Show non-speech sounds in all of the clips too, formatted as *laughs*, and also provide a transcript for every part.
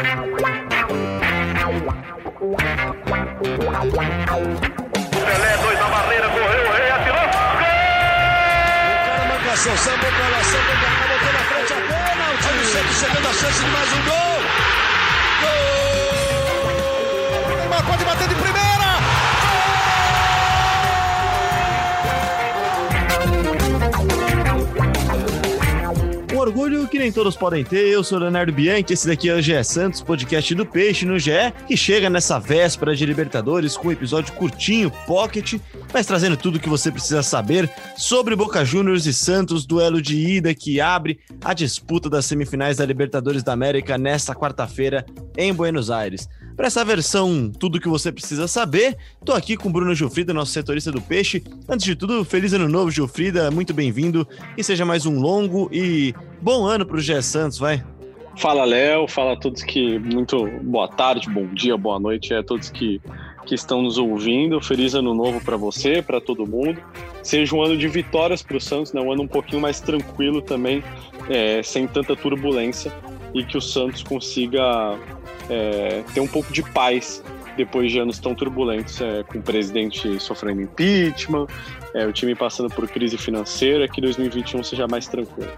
Pelé, dois na barreira, correu, o rei atirou. Gol! O cara marcação, sambou pra lá, sambou pra cá, botou na frente a pênalti. Olha o Santos chegando a chance de mais um gol. Gol! Neymar pode bater de primeira. Orgulho que nem todos podem ter. Eu sou Leonardo Bianchi, esse daqui é o GE Santos, podcast do Peixe no GE, que chega nessa véspera de Libertadores com um episódio curtinho, pocket, mas trazendo tudo o que você precisa saber sobre Boca Juniors e Santos, duelo de ida que abre a disputa das semifinais da Libertadores da América nesta quarta-feira em Buenos Aires. Para essa versão, tudo o que você precisa saber, tô aqui com o Bruno Gilfrida, nosso setorista do Peixe. Antes de tudo, feliz ano novo, Gilfrida, muito bem-vindo e seja mais um longo e bom ano para o GE Santos, vai. Fala, Léo, fala a todos que muito boa tarde, bom dia, boa noite a todos que, que estão nos ouvindo. Feliz ano novo para você, para todo mundo. Seja um ano de vitórias para o Santos, né? um ano um pouquinho mais tranquilo também, é, sem tanta turbulência e que o Santos consiga é, ter um pouco de paz depois de anos tão turbulentos, é, com o presidente sofrendo impeachment, é, o time passando por crise financeira, que 2021 seja mais tranquilo.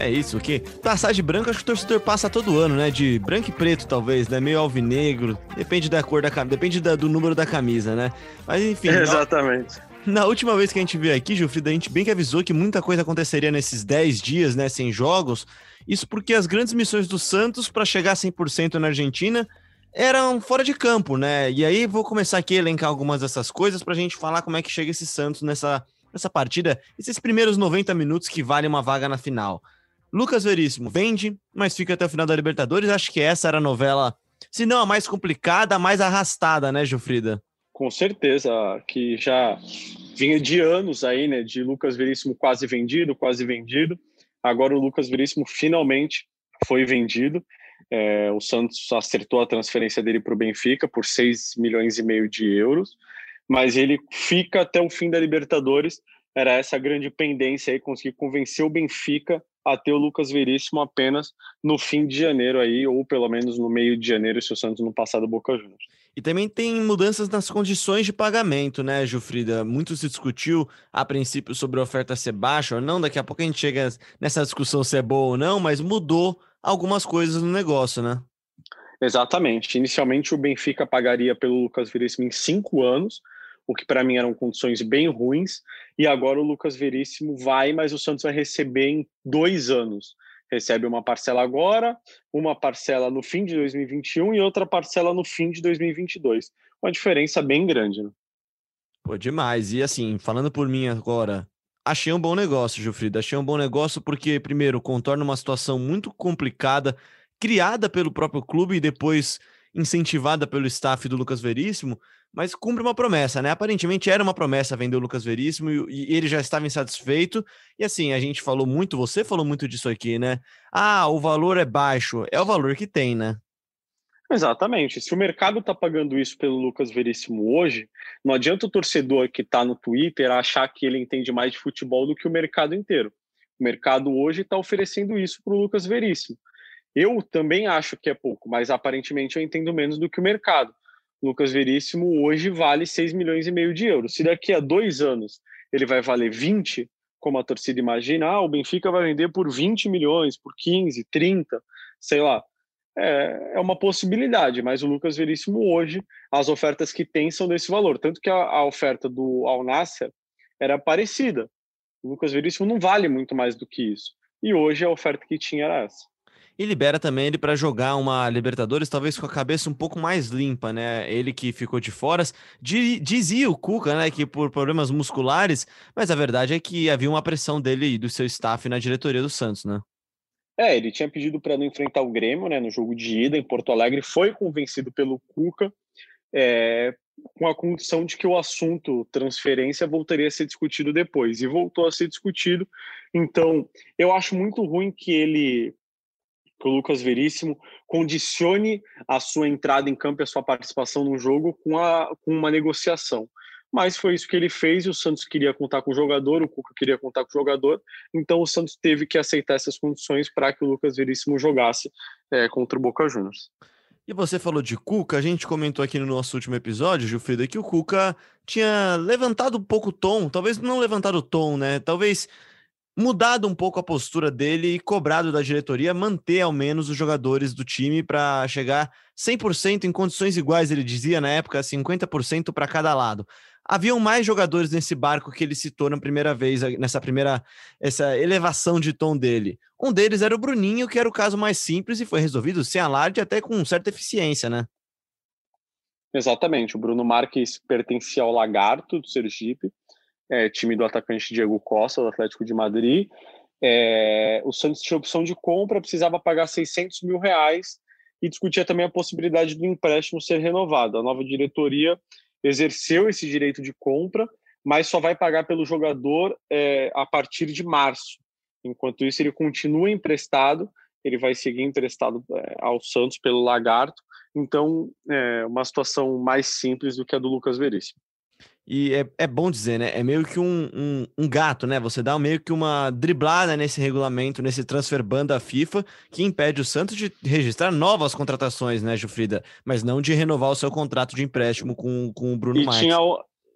É isso, o quê? Passagem branca, acho que o torcedor passa todo ano, né? De branco e preto, talvez, né? Meio alvinegro. Depende da cor da camisa, depende da, do número da camisa, né? Mas enfim. *laughs* Exatamente. Na, na última vez que a gente veio aqui, Gilfrida, a gente bem que avisou que muita coisa aconteceria nesses 10 dias, né? Sem jogos. Isso porque as grandes missões do Santos para chegar a 100% na Argentina eram fora de campo, né? E aí vou começar aqui a elencar algumas dessas coisas para a gente falar como é que chega esse Santos nessa, nessa partida, esses primeiros 90 minutos que valem uma vaga na final. Lucas Veríssimo vende, mas fica até o final da Libertadores. Acho que essa era a novela, se não a mais complicada, a mais arrastada, né, Gilfrida? Com certeza, que já vinha de anos aí, né, de Lucas Veríssimo quase vendido, quase vendido. Agora o Lucas Veríssimo finalmente foi vendido. É, o Santos acertou a transferência dele para o Benfica por 6 milhões e meio de euros, mas ele fica até o fim da Libertadores. Era essa grande pendência aí, conseguir convencer o Benfica a ter o Lucas Veríssimo apenas no fim de janeiro aí, ou pelo menos no meio de janeiro, se o Santos não passar do Boca Juniors. E também tem mudanças nas condições de pagamento, né, Gilfrida? Muito se discutiu a princípio sobre a oferta ser baixa ou não. Daqui a pouco a gente chega nessa discussão se é boa ou não, mas mudou algumas coisas no negócio, né? Exatamente. Inicialmente o Benfica pagaria pelo Lucas Veríssimo em cinco anos, o que para mim eram condições bem ruins. E agora o Lucas Veríssimo vai, mas o Santos vai receber em dois anos. Recebe uma parcela agora, uma parcela no fim de 2021 e outra parcela no fim de 2022. Uma diferença bem grande, né? Pô, demais. E assim, falando por mim agora, achei um bom negócio, Gilfrida. Achei um bom negócio porque, primeiro, contorna uma situação muito complicada, criada pelo próprio clube e depois incentivada pelo staff do Lucas Veríssimo, mas cumpre uma promessa, né? Aparentemente era uma promessa vender o Lucas Veríssimo e, e, ele já estava insatisfeito. E assim, a gente falou muito, você falou muito disso aqui, né? Ah, o valor é baixo. É o valor que tem, né? Exatamente. Se o mercado está pagando isso pelo Lucas Veríssimo hoje, não adianta o torcedor que está no Twitter achar que ele entende mais de futebol do que o mercado inteiro. O mercado hoje está oferecendo isso para o Lucas Veríssimo. Eu também acho que é pouco, mas aparentemente eu entendo menos do que o mercado. Lucas Veríssimo hoje vale 6 milhões e meio de euros. Se daqui a dois anos ele vai valer 20, como a torcida imagina, ah, o Benfica vai vender por 20 milhões, por 15, 30, sei lá. É, é uma possibilidade, mas o Lucas Veríssimo hoje, as ofertas que tem são desse valor. Tanto que a, a oferta do Al Nasser era parecida. O Lucas Veríssimo não vale muito mais do que isso. E hoje a oferta que tinha era essa e libera também ele para jogar uma Libertadores, talvez com a cabeça um pouco mais limpa, né? Ele que ficou de fora. Dizia o Cuca, né, que por problemas musculares, mas a verdade é que havia uma pressão dele e do seu staff na diretoria do Santos, né? É, ele tinha pedido para não enfrentar o Grêmio, né, no jogo de ida em Porto Alegre, foi convencido pelo Cuca, é, com a condição de que o assunto transferência voltaria a ser discutido depois, e voltou a ser discutido. Então, eu acho muito ruim que ele que o Lucas Veríssimo condicione a sua entrada em campo e a sua participação no jogo com, a, com uma negociação. Mas foi isso que ele fez o Santos queria contar com o jogador, o Cuca queria contar com o jogador, então o Santos teve que aceitar essas condições para que o Lucas Veríssimo jogasse é, contra o Boca Juniors. E você falou de Cuca, a gente comentou aqui no nosso último episódio, Gilfrida, que o Cuca tinha levantado um pouco o tom, talvez não levantado o tom, né? Talvez mudado um pouco a postura dele e cobrado da diretoria manter ao menos os jogadores do time para chegar 100% em condições iguais, ele dizia na época, 50% para cada lado. Haviam mais jogadores nesse barco que ele citou na primeira vez, nessa primeira essa elevação de tom dele. Um deles era o Bruninho, que era o caso mais simples e foi resolvido sem alarde, até com certa eficiência, né? Exatamente. O Bruno Marques pertencia ao Lagarto do Sergipe é, time do atacante Diego Costa, do Atlético de Madrid. É, o Santos tinha opção de compra, precisava pagar 600 mil reais e discutia também a possibilidade do empréstimo ser renovado. A nova diretoria exerceu esse direito de compra, mas só vai pagar pelo jogador é, a partir de março. Enquanto isso, ele continua emprestado, ele vai seguir emprestado é, ao Santos pelo Lagarto. Então, é uma situação mais simples do que a do Lucas Veríssimo. E é, é bom dizer, né? É meio que um, um, um, gato, né? Você dá meio que uma driblada nesse regulamento, nesse transfer ban da FIFA, que impede o Santos de registrar novas contratações, né, Jufrida? Mas não de renovar o seu contrato de empréstimo com, com o Bruno e Tinha,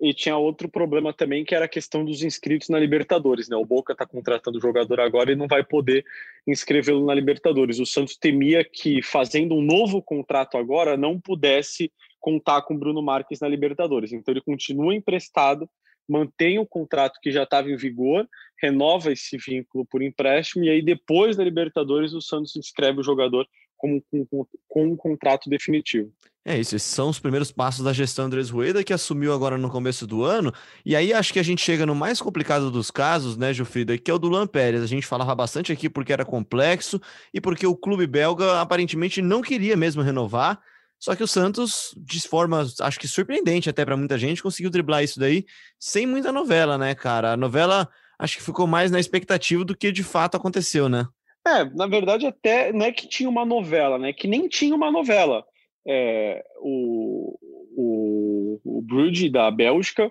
e tinha outro problema também, que era a questão dos inscritos na Libertadores, né? O Boca está contratando o jogador agora e não vai poder inscrevê-lo na Libertadores. O Santos temia que, fazendo um novo contrato agora, não pudesse contar com Bruno Marques na Libertadores. Então ele continua emprestado, mantém o contrato que já estava em vigor, renova esse vínculo por empréstimo e aí depois da Libertadores o Santos inscreve o jogador com, com, com um contrato definitivo. É isso, esses são os primeiros passos da gestão Andrés Rueda, que assumiu agora no começo do ano. E aí acho que a gente chega no mais complicado dos casos, né, Jufrida, que é o do Luan Pérez. A gente falava bastante aqui porque era complexo e porque o clube belga aparentemente não queria mesmo renovar. Só que o Santos, de forma, acho que surpreendente até para muita gente, conseguiu driblar isso daí sem muita novela, né, cara? A novela acho que ficou mais na expectativa do que de fato aconteceu, né? É, na verdade, até não é que tinha uma novela, né? Que nem tinha uma novela. É, o, o, o Brude da Bélgica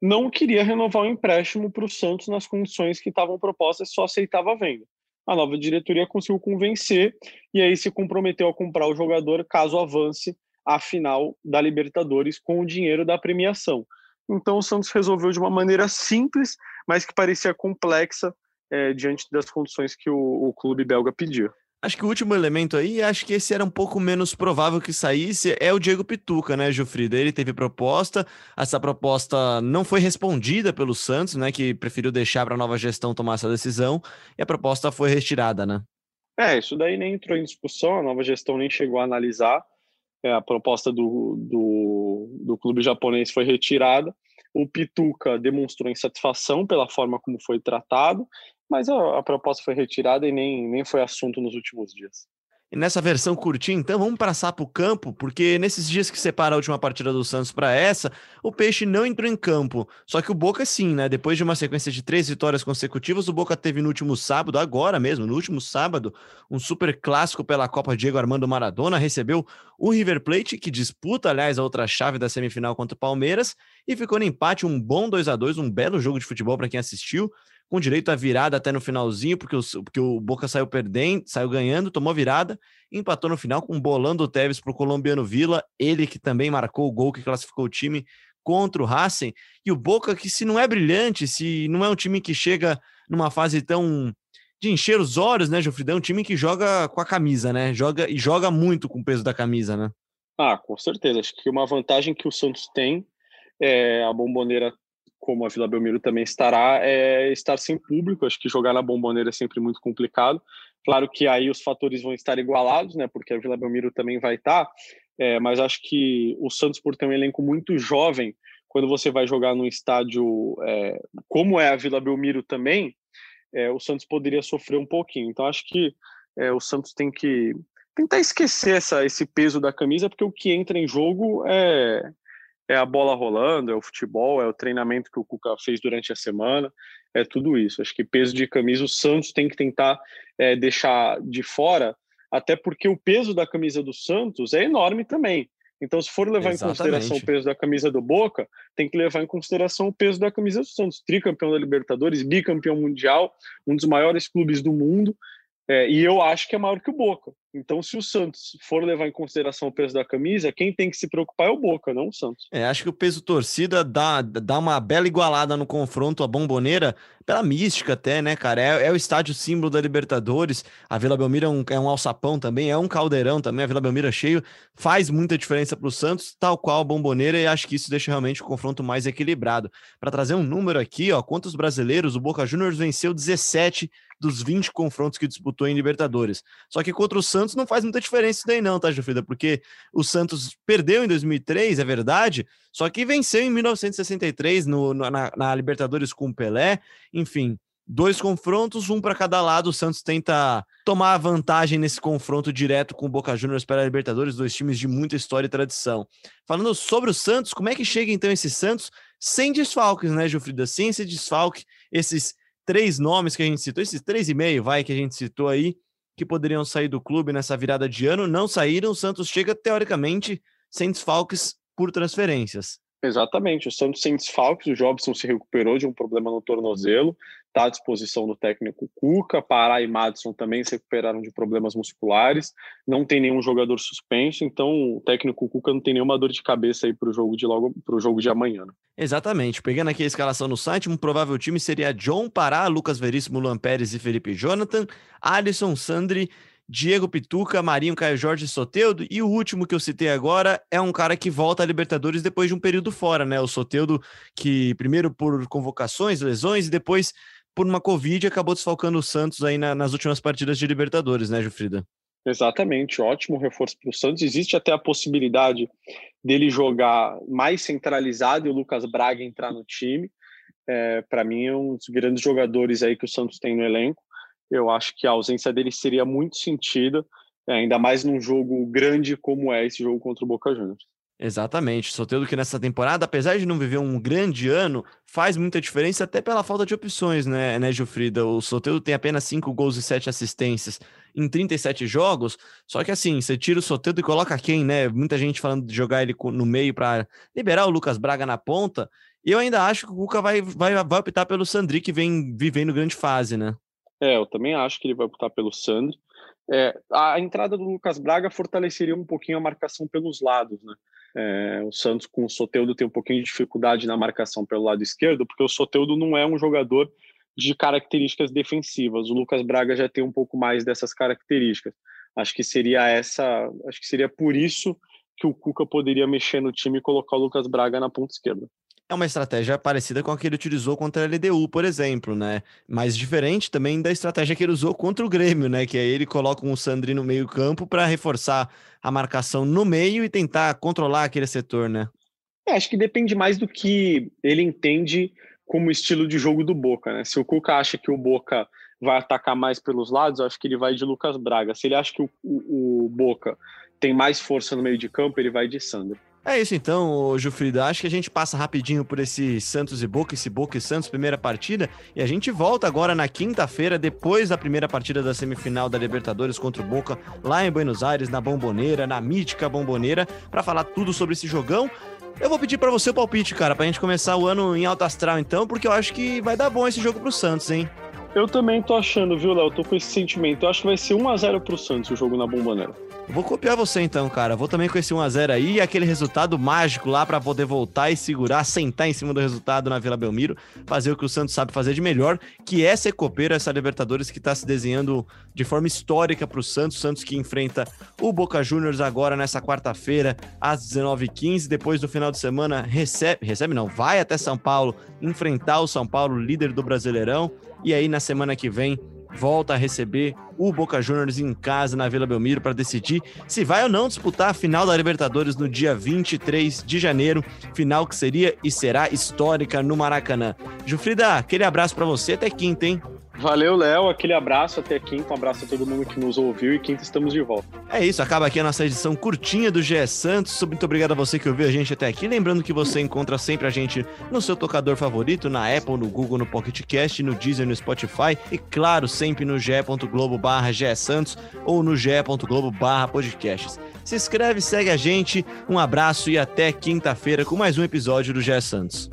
não queria renovar o empréstimo para o Santos nas condições que estavam propostas, só aceitava a venda a nova diretoria conseguiu convencer e aí se comprometeu a comprar o jogador caso avance a final da Libertadores com o dinheiro da premiação. Então o Santos resolveu de uma maneira simples, mas que parecia complexa é, diante das condições que o, o clube belga pediu. Acho que o último elemento aí, acho que esse era um pouco menos provável que saísse, é o Diego Pituca, né, Gilfrida? Ele teve proposta, essa proposta não foi respondida pelo Santos, né, que preferiu deixar para a nova gestão tomar essa decisão, e a proposta foi retirada, né? É, isso daí nem entrou em discussão, a nova gestão nem chegou a analisar, é, a proposta do, do, do clube japonês foi retirada, o Pituca demonstrou insatisfação pela forma como foi tratado, mas a, a, proposta foi retirada e nem, nem foi assunto nos últimos dias. E nessa versão curtinha, então, vamos passar para o campo, porque nesses dias que separa a última partida do Santos para essa, o Peixe não entrou em campo. Só que o Boca sim, né? Depois de uma sequência de três vitórias consecutivas, o Boca teve no último sábado, agora mesmo, no último sábado, um super clássico pela Copa Diego Armando Maradona, recebeu o River Plate, que disputa, aliás, a outra chave da semifinal contra o Palmeiras, e ficou no empate, um bom 2 a 2 um belo jogo de futebol para quem assistiu com direito à virada até no finalzinho, porque o, porque o Boca saiu perdendo, saiu ganhando, tomou virada, empatou no final com bolando o Tevez para o colombiano Vila, ele que também marcou o gol que classificou o time contra o Racing, e o Boca que se não é brilhante, se não é um time que chega numa fase tão de encher os olhos, né, Jofridão? É um time que joga com a camisa, né? Joga e joga muito com o peso da camisa, né? Ah, com certeza. Acho que uma vantagem que o Santos tem é a bomboneira como a Vila Belmiro também estará, é estar sem público. Acho que jogar na Bomboneira é sempre muito complicado. Claro que aí os fatores vão estar igualados, né? Porque a Vila Belmiro também vai estar. É, mas acho que o Santos, por ter um elenco muito jovem, quando você vai jogar num estádio é, como é a Vila Belmiro também, é, o Santos poderia sofrer um pouquinho. Então acho que é, o Santos tem que tentar esquecer essa, esse peso da camisa, porque o que entra em jogo é, é a bola rolando, é o futebol, é o treinamento que o Cuca fez durante a semana, é tudo isso. Acho que peso de camisa o Santos tem que tentar é, deixar de fora, até porque o peso da camisa do Santos é enorme também. Então, se for levar Exatamente. em consideração o peso da camisa do Boca, tem que levar em consideração o peso da camisa do Santos. Tricampeão da Libertadores, bicampeão mundial, um dos maiores clubes do mundo. É, e eu acho que é maior que o Boca. Então, se o Santos for levar em consideração o peso da camisa, quem tem que se preocupar é o Boca, não o Santos. É, acho que o peso torcida dá, dá uma bela igualada no confronto à bomboneira, pela mística até, né, cara? É, é o estádio símbolo da Libertadores. A Vila Belmiro é um, é um alçapão também, é um caldeirão também. A Vila Belmiro é cheio, faz muita diferença para o Santos, tal qual a bomboneira, e acho que isso deixa realmente o confronto mais equilibrado. Para trazer um número aqui, ó, quantos brasileiros? O Boca Juniors venceu 17 dos 20 confrontos que disputou em Libertadores. Só que contra o Santos não faz muita diferença isso daí não, tá, Jufrida? Porque o Santos perdeu em 2003, é verdade, só que venceu em 1963 no, na, na Libertadores com o Pelé. Enfim, dois confrontos, um para cada lado. O Santos tenta tomar vantagem nesse confronto direto com o Boca Juniors para a Libertadores, dois times de muita história e tradição. Falando sobre o Santos, como é que chega então esse Santos sem desfalques, né, Jufrida? Sem esse desfalque, esses três nomes que a gente citou, esses três e meio, vai, que a gente citou aí, que poderiam sair do clube nessa virada de ano, não saíram. O Santos chega, teoricamente, sem desfalques por transferências. Exatamente, o Santos sem desfalques, o Jobson se recuperou de um problema no tornozelo, está à disposição do técnico Cuca, Pará e Madison também se recuperaram de problemas musculares, não tem nenhum jogador suspenso, então o técnico Cuca não tem nenhuma dor de cabeça aí para o jogo de logo para o jogo de amanhã. Né? Exatamente, pegando aqui a escalação no site, um provável time seria John Pará, Lucas Veríssimo, Luan Pérez e Felipe Jonathan, Alisson, Sandri, Diego Pituca, Marinho, Caio Jorge Soteudo. E o último que eu citei agora é um cara que volta à Libertadores depois de um período fora, né? O Soteudo, que primeiro por convocações, lesões, e depois por uma Covid, acabou desfalcando o Santos aí na, nas últimas partidas de Libertadores, né, Jufrida? Exatamente, ótimo reforço para o Santos. Existe até a possibilidade dele jogar mais centralizado e o Lucas Braga entrar no time. É, para mim, é um dos grandes jogadores aí que o Santos tem no elenco. Eu acho que a ausência dele seria muito sentida, ainda mais num jogo grande como é esse jogo contra o Boca Juniors. Exatamente. Soteldo que nessa temporada, apesar de não viver um grande ano, faz muita diferença até pela falta de opções, né, né Gilfrida? O Soteldo tem apenas 5 gols e 7 assistências em 37 jogos, só que assim, você tira o Soteldo e coloca quem, né? Muita gente falando de jogar ele no meio para liberar o Lucas Braga na ponta, e eu ainda acho que o Cuca vai, vai, vai optar pelo Sandri, que vem vivendo grande fase, né? É, eu também acho que ele vai optar pelo Sandri. É, a entrada do Lucas Braga fortaleceria um pouquinho a marcação pelos lados, né? É, o Santos com o Soteudo tem um pouquinho de dificuldade na marcação pelo lado esquerdo, porque o Soteudo não é um jogador de características defensivas. O Lucas Braga já tem um pouco mais dessas características. Acho que seria essa, acho que seria por isso que o Cuca poderia mexer no time e colocar o Lucas Braga na ponta esquerda é uma estratégia parecida com a que ele utilizou contra a LDU, por exemplo, né? Mas diferente também da estratégia que ele usou contra o Grêmio, né? Que aí ele coloca um Sandri no meio-campo para reforçar a marcação no meio e tentar controlar aquele setor, né? É, acho que depende mais do que ele entende como estilo de jogo do Boca, né? Se o Cuca acha que o Boca vai atacar mais pelos lados, acho que ele vai de Lucas Braga. Se ele acha que o, o, o Boca tem mais força no meio de campo, ele vai de Sandro. É isso então, Jufrida. Acho que a gente passa rapidinho por esse Santos e Boca, esse Boca e Santos, primeira partida. E a gente volta agora na quinta-feira, depois da primeira partida da semifinal da Libertadores contra o Boca, lá em Buenos Aires, na Bomboneira, na mítica Bomboneira, para falar tudo sobre esse jogão. Eu vou pedir para você o palpite, cara, pra gente começar o ano em alto astral, então, porque eu acho que vai dar bom esse jogo pro Santos, hein? Eu também tô achando, viu, Léo? Tô com esse sentimento. Eu acho que vai ser 1x0 pro Santos o jogo na Bomboneira. Vou copiar você então, cara. Vou também com esse 1x0 aí e aquele resultado mágico lá para poder voltar e segurar, sentar em cima do resultado na Vila Belmiro, fazer o que o Santos sabe fazer de melhor, que é ser copeiro, essa Libertadores que tá se desenhando de forma histórica pro Santos. Santos que enfrenta o Boca Juniors agora nessa quarta-feira, às 19h15. Depois do final de semana, recebe, recebe não, vai até São Paulo enfrentar o São Paulo, líder do Brasileirão. E aí na semana que vem volta a receber o Boca Juniors em casa na Vila Belmiro para decidir se vai ou não disputar a final da Libertadores no dia 23 de janeiro, final que seria e será histórica no Maracanã. Jufrida, aquele abraço para você até quinta, hein? Valeu, Léo. Aquele abraço até quinta. Um abraço a todo mundo que nos ouviu e quinta estamos de volta. É isso, acaba aqui a nossa edição curtinha do GE Santos. Muito obrigado a você que ouviu a gente até aqui. Lembrando que você encontra sempre a gente no seu tocador favorito, na Apple, no Google, no Pocket Cast, no Deezer, no Spotify e, claro, sempre no ge.globo barra Santos ou no ge.globo barra podcasts. Se inscreve, segue a gente. Um abraço e até quinta-feira com mais um episódio do GE Santos.